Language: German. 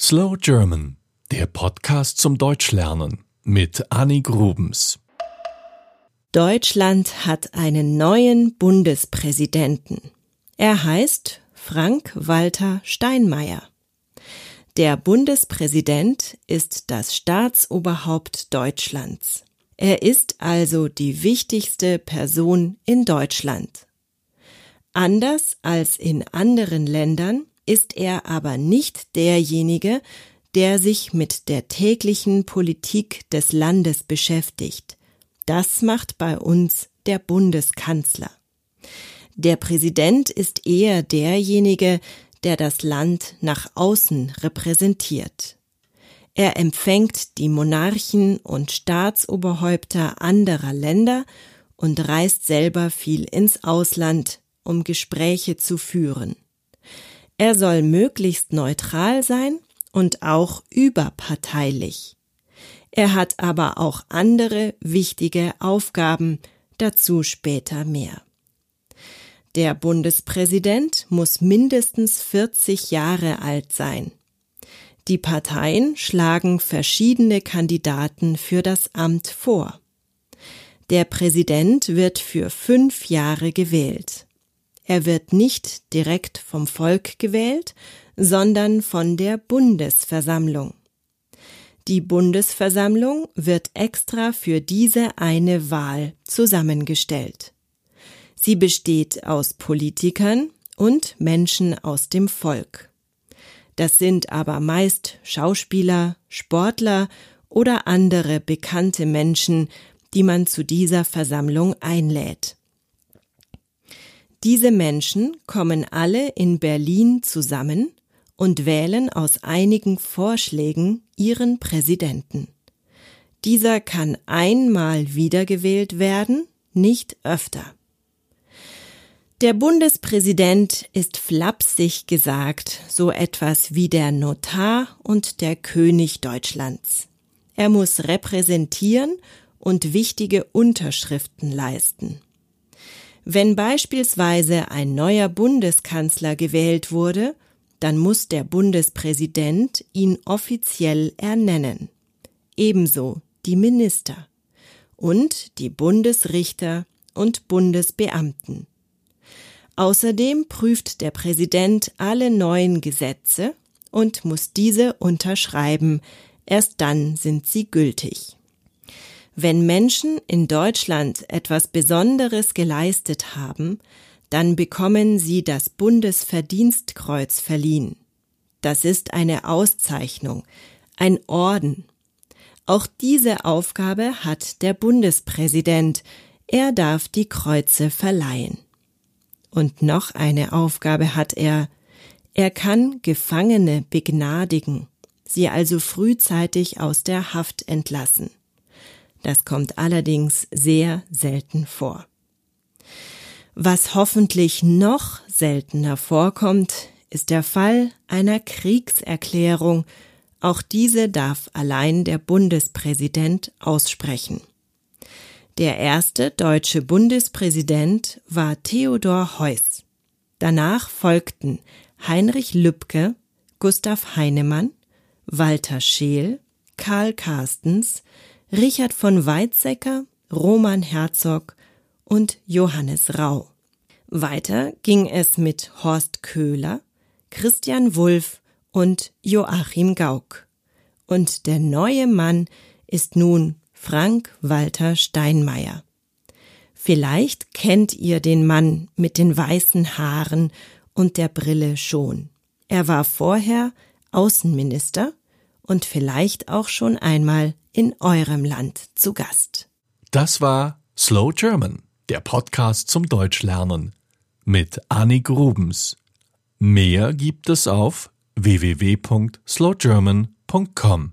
Slow German, der Podcast zum Deutschlernen mit Annie Grubens. Deutschland hat einen neuen Bundespräsidenten. Er heißt Frank-Walter Steinmeier. Der Bundespräsident ist das Staatsoberhaupt Deutschlands. Er ist also die wichtigste Person in Deutschland. Anders als in anderen Ländern ist er aber nicht derjenige, der sich mit der täglichen Politik des Landes beschäftigt. Das macht bei uns der Bundeskanzler. Der Präsident ist eher derjenige, der das Land nach außen repräsentiert. Er empfängt die Monarchen und Staatsoberhäupter anderer Länder und reist selber viel ins Ausland, um Gespräche zu führen. Er soll möglichst neutral sein und auch überparteilich. Er hat aber auch andere wichtige Aufgaben, dazu später mehr. Der Bundespräsident muss mindestens 40 Jahre alt sein. Die Parteien schlagen verschiedene Kandidaten für das Amt vor. Der Präsident wird für fünf Jahre gewählt. Er wird nicht direkt vom Volk gewählt, sondern von der Bundesversammlung. Die Bundesversammlung wird extra für diese eine Wahl zusammengestellt. Sie besteht aus Politikern und Menschen aus dem Volk. Das sind aber meist Schauspieler, Sportler oder andere bekannte Menschen, die man zu dieser Versammlung einlädt. Diese Menschen kommen alle in Berlin zusammen und wählen aus einigen Vorschlägen ihren Präsidenten. Dieser kann einmal wiedergewählt werden, nicht öfter. Der Bundespräsident ist flapsig gesagt so etwas wie der Notar und der König Deutschlands. Er muss repräsentieren und wichtige Unterschriften leisten. Wenn beispielsweise ein neuer Bundeskanzler gewählt wurde, dann muss der Bundespräsident ihn offiziell ernennen. Ebenso die Minister und die Bundesrichter und Bundesbeamten. Außerdem prüft der Präsident alle neuen Gesetze und muss diese unterschreiben, erst dann sind sie gültig. Wenn Menschen in Deutschland etwas Besonderes geleistet haben, dann bekommen sie das Bundesverdienstkreuz verliehen. Das ist eine Auszeichnung, ein Orden. Auch diese Aufgabe hat der Bundespräsident. Er darf die Kreuze verleihen. Und noch eine Aufgabe hat er. Er kann Gefangene begnadigen, sie also frühzeitig aus der Haft entlassen. Das kommt allerdings sehr selten vor. Was hoffentlich noch seltener vorkommt, ist der Fall einer Kriegserklärung. Auch diese darf allein der Bundespräsident aussprechen. Der erste deutsche Bundespräsident war Theodor Heuss. Danach folgten Heinrich Lübke, Gustav Heinemann, Walter Scheel, Karl Carstens, Richard von Weizsäcker, Roman Herzog und Johannes Rau. Weiter ging es mit Horst Köhler, Christian Wulff und Joachim Gauck. Und der neue Mann ist nun Frank Walter Steinmeier. Vielleicht kennt ihr den Mann mit den weißen Haaren und der Brille schon. Er war vorher Außenminister und vielleicht auch schon einmal in eurem Land zu Gast. Das war Slow German, der Podcast zum Deutschlernen mit Annie Grubens. Mehr gibt es auf www.slowgerman.com.